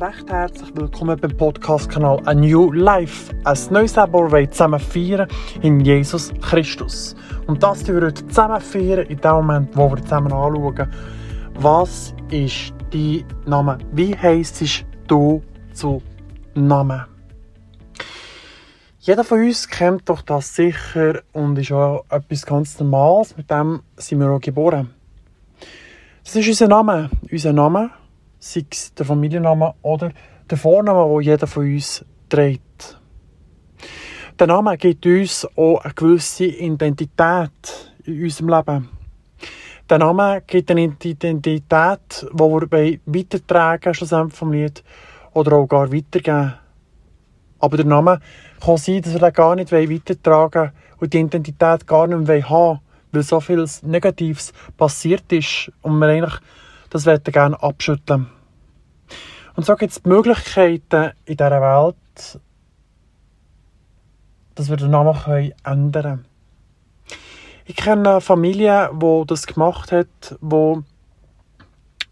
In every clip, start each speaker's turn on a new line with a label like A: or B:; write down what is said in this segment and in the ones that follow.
A: recht herzlich willkommen beim Podcast-Kanal A New Life. Ein neues Leben, wir zusammen feiern in Jesus Christus. Und das tun wir heute zusammen feiern, in dem Moment, wo wir zusammen anschauen, was ist dein Name? Wie heisst du zu Namen? Jeder von uns kennt doch das sicher und ist auch etwas ganz Normales. Mit dem sind wir auch geboren. Das ist unser Name. Unser Name sei es der Familienname oder der Vorname, den jeder von uns trägt. Der Name gibt uns auch eine gewisse Identität in unserem Leben. Der Name gibt eine Identität, die wir weitertragen schlussendlich vom Lied oder auch gar weitergeben. Aber der Name kann sein, dass wir den gar nicht weitertragen und die Identität gar nicht mehr haben weil so viel Negatives passiert ist und wir eigentlich das gerne abschütteln. Und so gibt es Möglichkeiten in dieser Welt, dass wir den Namen können ändern können. Ich kenne eine Familie, die das gemacht hat, die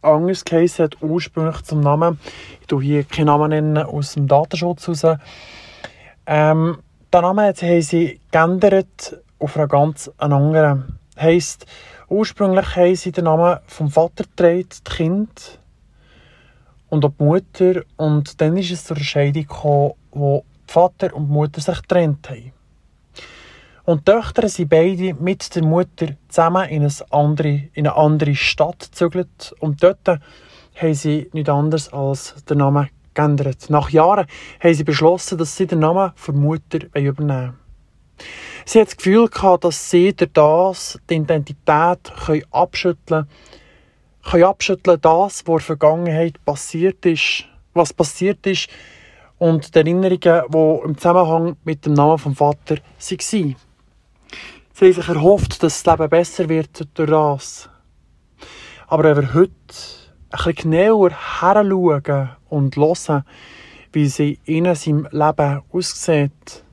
A: anders geheißen hat, ursprünglich zum Namen. Ich tue hier keinen Namen nennen aus dem Datenschutz heraus. Ähm, den Namen haben sie geändert auf einen ganz anderen. Heisst, ursprünglich haben sie den Namen vom Vater getragen, das Kind und auch die Mutter. Und dann ist es zur Scheidung gekommen, wo Vater und die Mutter sich getrennt haben. Und die Töchter sind beide mit der Mutter zusammen in eine andere, in eine andere Stadt gezügelt. Und dort haben sie nichts anderes als den Namen geändert. Nach Jahren haben sie beschlossen, dass sie den Namen der Mutter übernehmen wollen. Sie hat das Gefühl dass sie durch das die Identität abschütteln können, können abschütteln, das, was in der Vergangenheit passiert ist, was passiert ist und die Erinnerungen, die im Zusammenhang mit dem Namen vom Vater waren. Sie haben sich erhofft, dass das Leben besser wird durch das. Aber wenn wir heute ein bisschen genauer heranschauen und hören, wie sie in seinem Leben aussieht,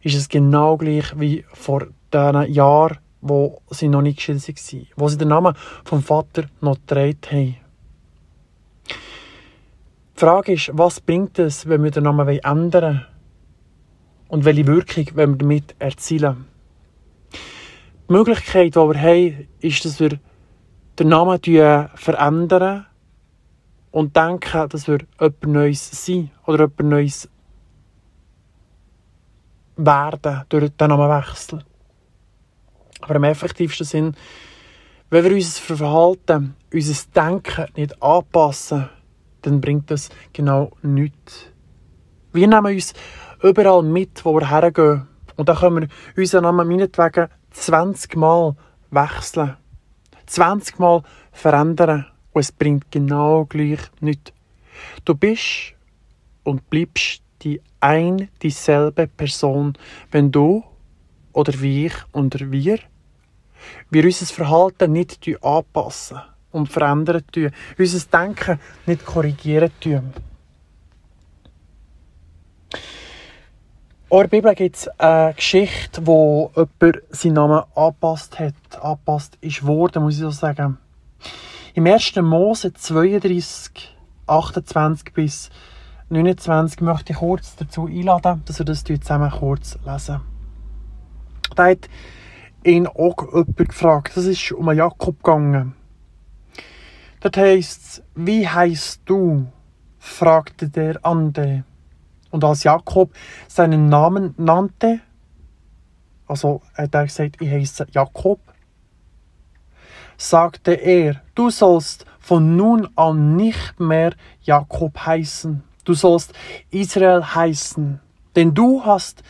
A: ist es genau gleich wie vor diesen Jahren, wo sie noch nicht geschieden waren, wo sie den Namen vom Vater noch getragen haben. Die Frage ist, was bringt es, wenn wir den Namen ändern wollen? Und welche Wirkung wollen wir damit erzielen? Die Möglichkeit, die wir haben, ist, dass wir den Namen verändern und denken, dass wir etwas Neues sind oder etwas Neues werden durch den Namenwechsel. Aber im effektivsten Sinn, wenn wir unser Verhalten, unser Denken nicht anpassen, dann bringt das genau nichts. Wir nehmen uns überall mit, wo wir hergehen. Und dann können wir unseren Namen meinetwegen 20 Mal wechseln. 20 Mal verändern. Und es bringt genau gleich nichts. Du bist und bleibst die ein dieselbe Person, wenn du oder wie ich oder wir, wir unser Verhalten nicht anpassen und verändern tun, unser Denken nicht korrigieren tun. In der Bibel gibt es eine Geschichte, wo jemand seinen Namen angepasst hat, angepasst ist worden, muss ich so sagen. Im 1. Mose 32, 28 bis 29 möchte ich kurz dazu einladen, dass wir das zusammen kurz lesen. Da hat ihn auch jemand gefragt. Das ist um Jakob gegangen. Heisst es, wie heisst du? fragte der andere. Und als Jakob seinen Namen nannte, also hat er gesagt, ich heiße Jakob, sagte er, du sollst von nun an nicht mehr Jakob heißen, Du sollst Israel heißen, denn du hast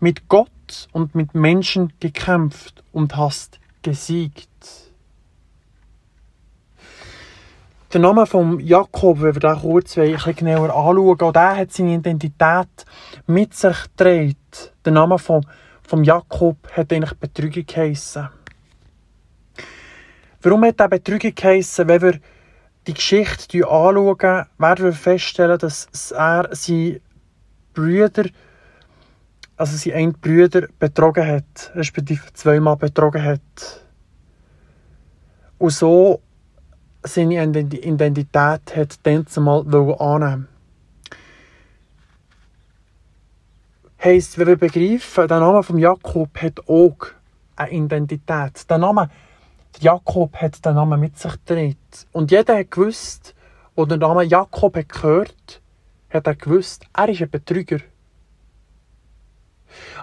A: mit Gott und mit Menschen gekämpft und hast gesiegt. Der Name von Jakob, wenn wir da kurz ein bisschen genauer anschauen, auch der hat seine Identität mit sich gedreht. Der Name von, von Jakob hat eigentlich Betrügung geheissen. Warum hat er Betrügung geheissen? Wenn wir die Geschichte anschauen, werden wir feststellen, dass er seine Brüder, also seine einen Brüder betrogen hat, respektive zweimal betrogen hat. Und so seine Identität hat dann zumal annehmen Heißt, wenn wir begreifen, der Name von Jakob hat auch eine Identität. Der Name Jakob hat den Namen mit sich gedreht. Und jeder hat gewusst, der Name Jakob hat gehört, hat er gewusst, er ist ein Betrüger.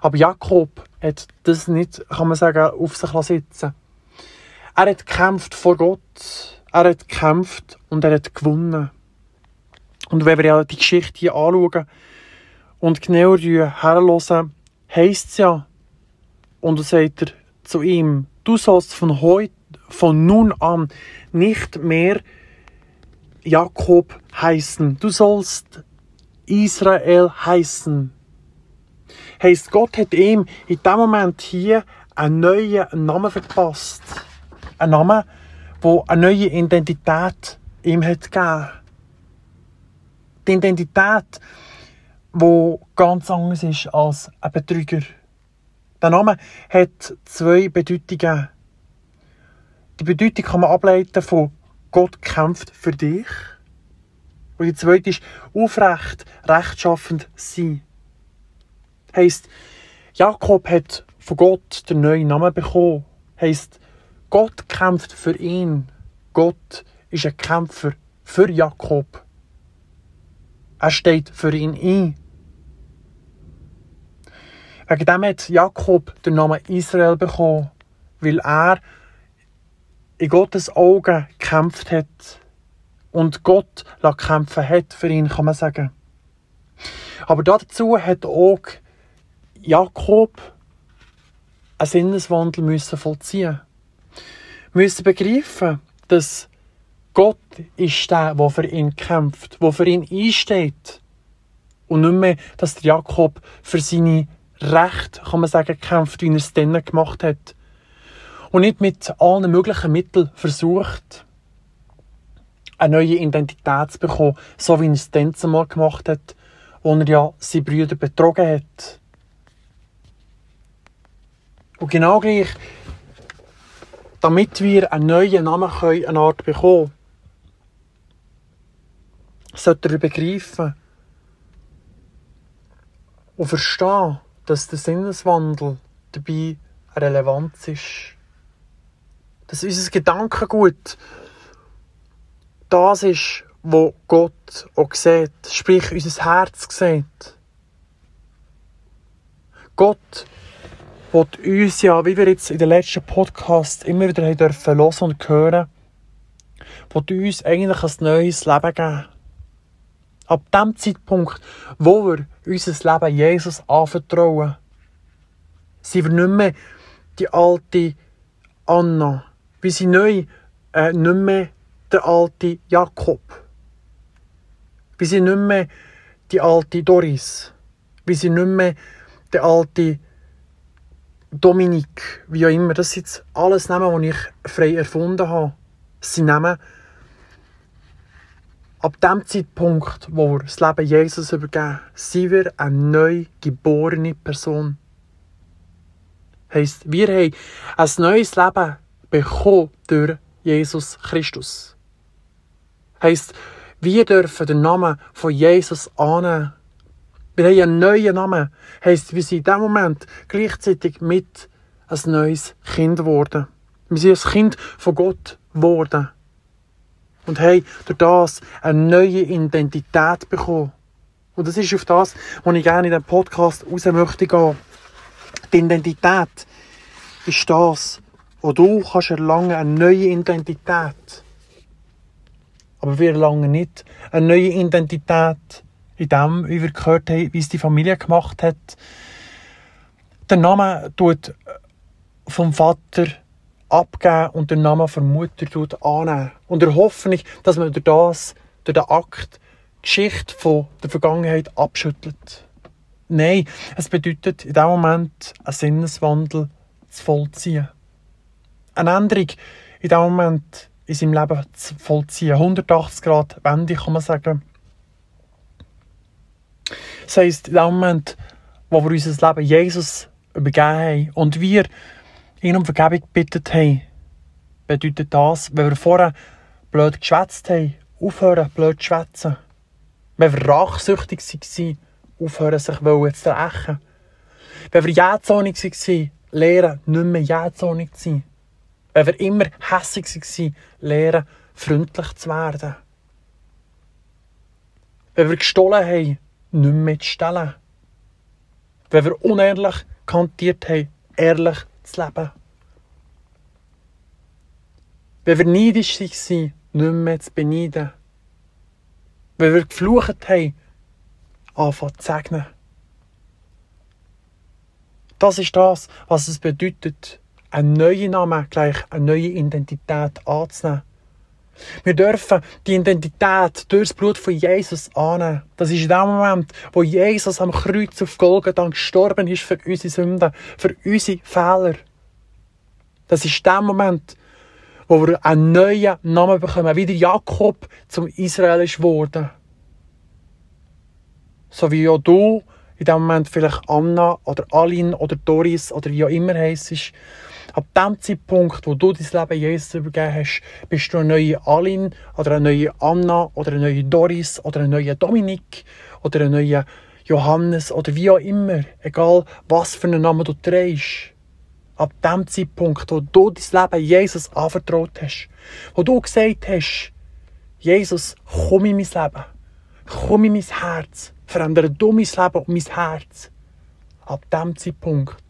A: Aber Jakob hat das nicht, kann man sagen, auf sich sitzen Er hat gekämpft vor Gott. Er hat gekämpft und er hat gewonnen. Und wenn wir ja die Geschichte hier anschauen und genauer herhören, heisst es ja, und er sagt er zu ihm, du sollst von heute, von nun an nicht mehr Jakob heißen. Du sollst Israel heißen. Heißt, Gott hat ihm in dem Moment hier einen neuen Namen verpasst. Einen Namen, der eine neue Identität ihm hat gegeben. Die Identität, die ganz anders ist als ein Betrüger. Der Name hat zwei Bedeutungen. Die Bedeutung kann man ableiten von Gott kämpft für dich. Und die zweite ist aufrecht, rechtschaffend sein. Heißt, Jakob hat von Gott den neuen Namen bekommen. Heißt, Gott kämpft für ihn. Gott ist ein Kämpfer für Jakob. Er steht für ihn ein. Wegen dem hat Jakob den Namen Israel bekommen, weil er in Gottes Augen gekämpft hat und Gott kämpfen hat für ihn, kann man sagen. Aber dazu hat auch Jakob einen Sinneswandel müssen vollziehen müssen begreifen, dass Gott ist der, der für ihn kämpft, der für ihn einsteht. Und nicht mehr, dass der Jakob für seine Recht, kann man sagen, kämpft, wie er es dann gemacht hat. Und nicht mit allen möglichen Mitteln versucht, eine neue Identität zu bekommen, so wie er es dann zumal gemacht hat, wo er ja seine Brüder betrogen hat. Und genau gleich, damit wir einen neuen Namen können, eine Art bekommen, sollte er begreifen und verstehen, dass der Sinneswandel dabei relevant ist. Dass unser Gedankengut das ist, wo Gott auch sieht, sprich unser Herz sieht. Gott will uns ja, wie wir jetzt in den letzten Podcast immer wieder haben dürfen hören und hören, will uns eigentlich ein neues Leben geben. Ab dem Zeitpunkt, wo wir unser Leben Jesus anvertrauen, sind wir nicht mehr die alte Anna. Wir sind neu äh, nicht mehr der alte Jakob. Wir sind nicht mehr die alte Doris. Wir sind nicht mehr der alte Dominik, wie auch immer. Das sind jetzt alles Namen, die ich frei erfunden habe. Das sind Namen, ab dem Zeitpunkt, wo wir das Leben Jesus übergeben, sind wir eine neu geborene Person. Heißt, wir haben ein neues Leben bekommen durch Jesus Christus. Heißt, wir dürfen den Namen von Jesus annehmen. Wir haben einen neuen Namen. Heißt, wir sind in diesem Moment gleichzeitig mit ein neues Kind geworden. Wir sind ein Kind von Gott geworden. Und haben durch das eine neue Identität bekommen. Und das ist auf das, was ich gerne in diesem Podcast raus möchte gehen. Die Identität ist das, wo du kannst erlangen, eine neue Identität. Aber wir erlangen nicht eine neue Identität in dem, wie wir gehört haben, wie es die Familie gemacht hat. Der Name tut vom Vater abgeben und den Namen der Mutter tut annehmen. Und er hofft nicht, dass man durch das, durch den Akt, die Geschichte von der Vergangenheit abschüttelt. Nein, es bedeutet in dem Moment einen Sinneswandel zu vollziehen. Eine Änderung in dem Moment in seinem Leben zu vollziehen. 180 Grad Wende, kann man sagen. Das heisst, in dem Moment, wo wir unser Leben Jesus übergeben haben und wir ihn um Vergebung gebeten haben, bedeutet das, wenn wir vorher blöd geschwätzt haben, aufhören, blöd zu schwätzen. Wenn wir rachsüchtig waren, aufhören, sich zu rächen. Wenn wir jähzornig waren, lernen, nicht mehr jähzornig zu sein. Wenn wir immer hässig waren, lernen, freundlich zu werden. Wenn wir gestohlen haben, nicht mehr zu stellen. Wenn wir unehrlich kantiert haben, ehrlich zu leben. Wenn wir neidisch waren, nicht mehr zu beneiden. Wenn wir geflucht haben, anfangen zu segnen. Das ist das, was es bedeutet, einen neuen Namen gleich eine neue Identität anzunehmen. Wir dürfen die Identität durch das Blut von Jesus annehmen. Das ist dem Moment, wo Jesus am Kreuz auf Golgatha gestorben ist für unsere Sünden, für unsere Fehler. Das ist der Moment, wo wir einen neuen Namen bekommen, wie der Jakob zum Israel ist. So wie auch du in dem Moment vielleicht Anna oder Alin oder Doris oder wie auch immer heisst. Ab dem Zeitpunkt, wo du dein Leben Jesus übergeben hast, bist du eine neue Alin oder eine neue Anna oder eine neue Doris oder eine neue Dominik oder eine neue Johannes oder wie auch immer. Egal, was für einen Namen du trägst. Ab dem Zeitpunkt, wo du dein Leben Jesus anvertraut hast, wo du gesagt hast, Jesus, komm in mein Leben, komm in mein Herz, verändere du mein Leben und mein Herz. Ab dem Zeitpunkt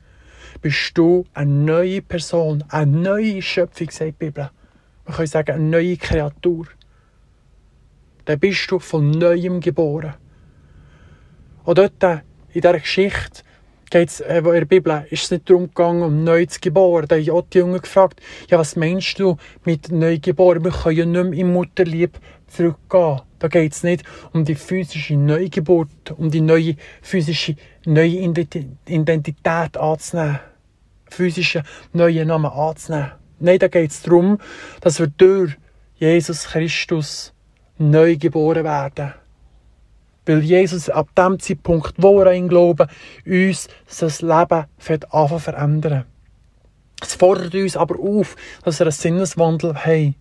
A: bist du eine neue Person, eine neue Schöpfung, sagt die Bibel. Man kann sagen, eine neue Kreatur. Dann bist du von Neuem geboren. Und dort, in dieser Geschichte, geht's, äh, in der Bibel, ist es nicht darum gegangen, um neu zu geboren. Da habe ich auch die Jungen gefragt, ja, was meinst du mit neu geboren? Wir können ja nicht mehr im Mutterlieb zurückgehen. Da geht es nicht um die physische Neugeburt, um die neue physische neue Identität anzunehmen physischen neuen Namen anzunehmen. Nein, da geht es darum, dass wir durch Jesus Christus neu geboren werden. Weil Jesus ab dem Zeitpunkt, wo wir an ihn glauben, uns das Leben anfangen verändern. Es fordert uns aber auf, dass wir einen Sinneswandel haben.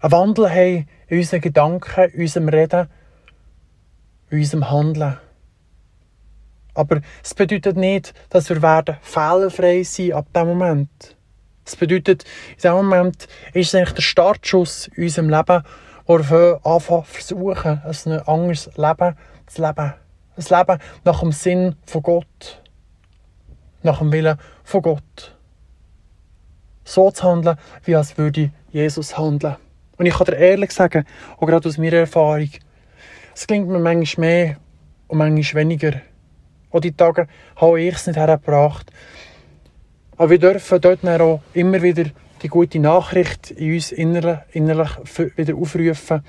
A: Einen Wandel haben in unseren Gedanken, in unserem Reden, in unserem Handeln. Aber es bedeutet nicht, dass wir werden fehlerfrei sein ab dem Moment. Es bedeutet, in diesem Moment ist es eigentlich der Startschuss in unserem Leben, wo wir anfangen versuchen, ein anderes Leben zu leben. Ein Leben nach dem Sinn von Gott. Nach dem Willen von Gott. So zu handeln, wie als würde Jesus handeln. Und ich kann dir ehrlich sagen, auch gerade aus meiner Erfahrung, es klingt mir manchmal mehr und manchmal weniger auch die Tage habe ich es nicht hergebracht. Aber wir dürfen dort auch immer wieder die gute Nachricht in uns innerlich, innerlich wieder aufrufen,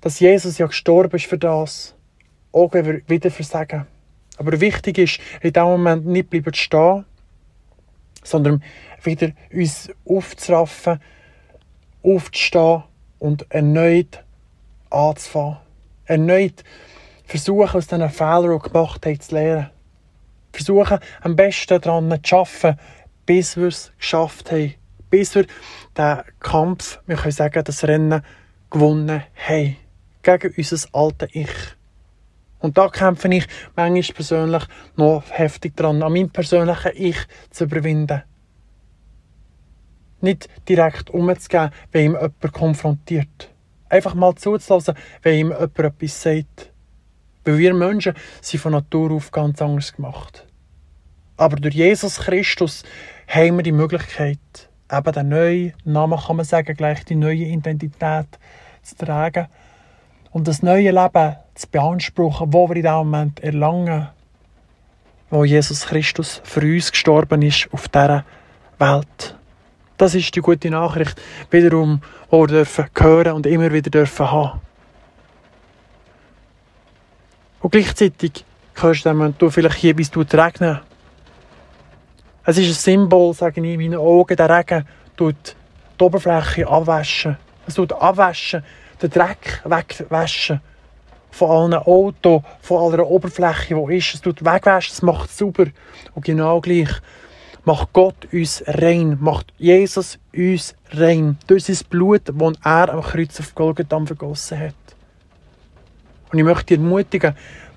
A: dass Jesus ja gestorben ist für das, auch wieder versagen. Aber wichtig ist, in diesem Moment nicht bleiben stehen, sondern wieder uns aufzuraffen, aufzustehen und erneut anzufangen. Erneut versuchen, aus diesen Fehlern, die gemacht haben, zu lernen. Versuchen, am besten daran zu arbeiten, bis wir es geschafft haben. Bis wir den Kampf, wir können sagen, das Rennen gewonnen haben. Gegen unser altes Ich. Und da kämpfe ich manchmal persönlich noch heftig dran, an meinem persönlichen Ich zu überwinden. Nicht direkt umzugehen, wenn ihm jemand konfrontiert. Einfach mal zuzulassen, wenn ihm jemand etwas sagt. Weil wir Menschen sind von Natur auf ganz anders gemacht. Aber durch Jesus Christus haben wir die Möglichkeit, eben den neuen Namen, kann man sagen, gleich die neue Identität zu tragen und das neue Leben zu beanspruchen, wo wir in diesem Moment erlangen, wo Jesus Christus für uns gestorben ist auf dieser Welt. Das ist die gute Nachricht, wiederum, die wir dürfen und immer wieder dürfen haben. Und gleichzeitig hörst du dann, du vielleicht hier bis du regnen. Es ist ein Symbol, sage ich in meinen Augen, der Regen tut die Oberfläche abwaschen. Es tut abwaschen, den Dreck wegwaschen. Von allen Autos, von aller Oberfläche, die ist. Es tut wegwaschen, es macht sauber. Und genau gleich macht Gott uns rein, macht Jesus uns rein. Durch sein Blut, das er am Kreuz auf Golgatha vergossen hat. Und ich möchte dich ermutigen,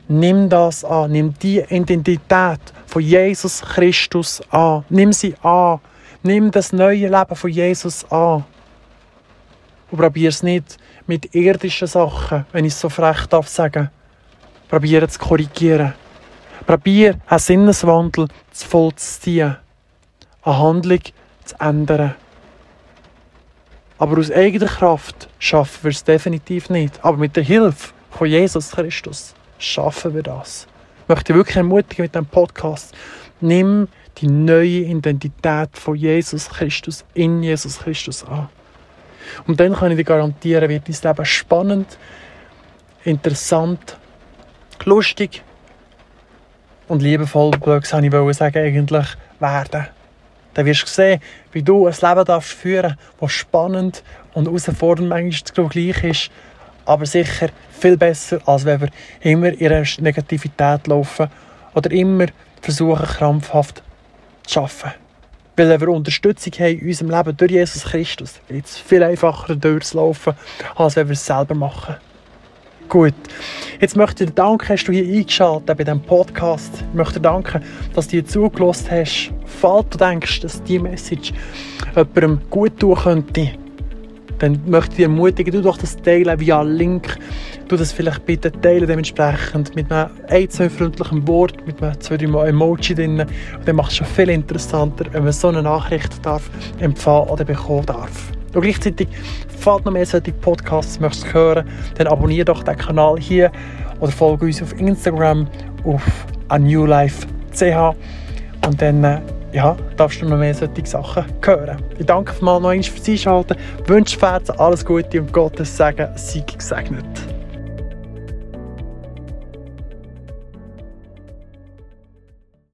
A: nimm das an, nimm die Identität von Jesus Christus an, nimm sie an, nimm das neue Leben von Jesus an. Und probier es nicht mit irdischen Sachen, wenn ich es so frech darf sagen. Probier es zu korrigieren. Probier einen Sinneswandel zu vollziehen, eine Handlung zu ändern. Aber aus eigener Kraft schaffen wir es definitiv nicht. Aber mit der Hilfe von Jesus Christus schaffen wir das. Ich möchte wirklich ermutigen mit diesem Podcast. Nimm die neue Identität von Jesus Christus in Jesus Christus an. Und dann kann ich dir garantieren, wird dein Leben spannend, interessant, lustig und liebevoll, blöd habe ich sagen, eigentlich werden. Dann wirst du sehen, wie du ein Leben darfst führen das spannend und herausfordernd manchmal gleich ist, aber sicher viel besser, als wenn wir immer in einer Negativität laufen oder immer versuchen, krampfhaft zu arbeiten. Weil wenn wir Unterstützung haben in unserem Leben durch Jesus Christus, geht es viel einfacher durchzulaufen, als wenn wir es selber machen. Gut, jetzt möchte ich dir danken, hast du hier eingeschaltet bei diesem Podcast. Ich möchte dir danken, dass du hier zugelassen hast. Falls du denkst, dass diese Message jemandem gut tun könnte, dann möchte ich dich ermutigen, du doch das teilen via Link. Du das vielleicht bitte teilen dementsprechend mit einem ein, zwei freundlichen Wort, mit einem zwei, drei Emoji drin. Und dann macht es schon viel interessanter, wenn man so eine Nachricht darf empfangen oder bekommen darf. Und gleichzeitig, falls noch mehr solche Podcasts möchtest hören, dann abonniere doch den Kanal hier oder folge uns auf Instagram auf anewlife.ch und dann äh, ja, darfst du noch mehr solche Sachen hören. Ich danke mal noch einmal fürs Einschalten, wünsche Fersen alles Gute und Gottes Segen, sei gesegnet.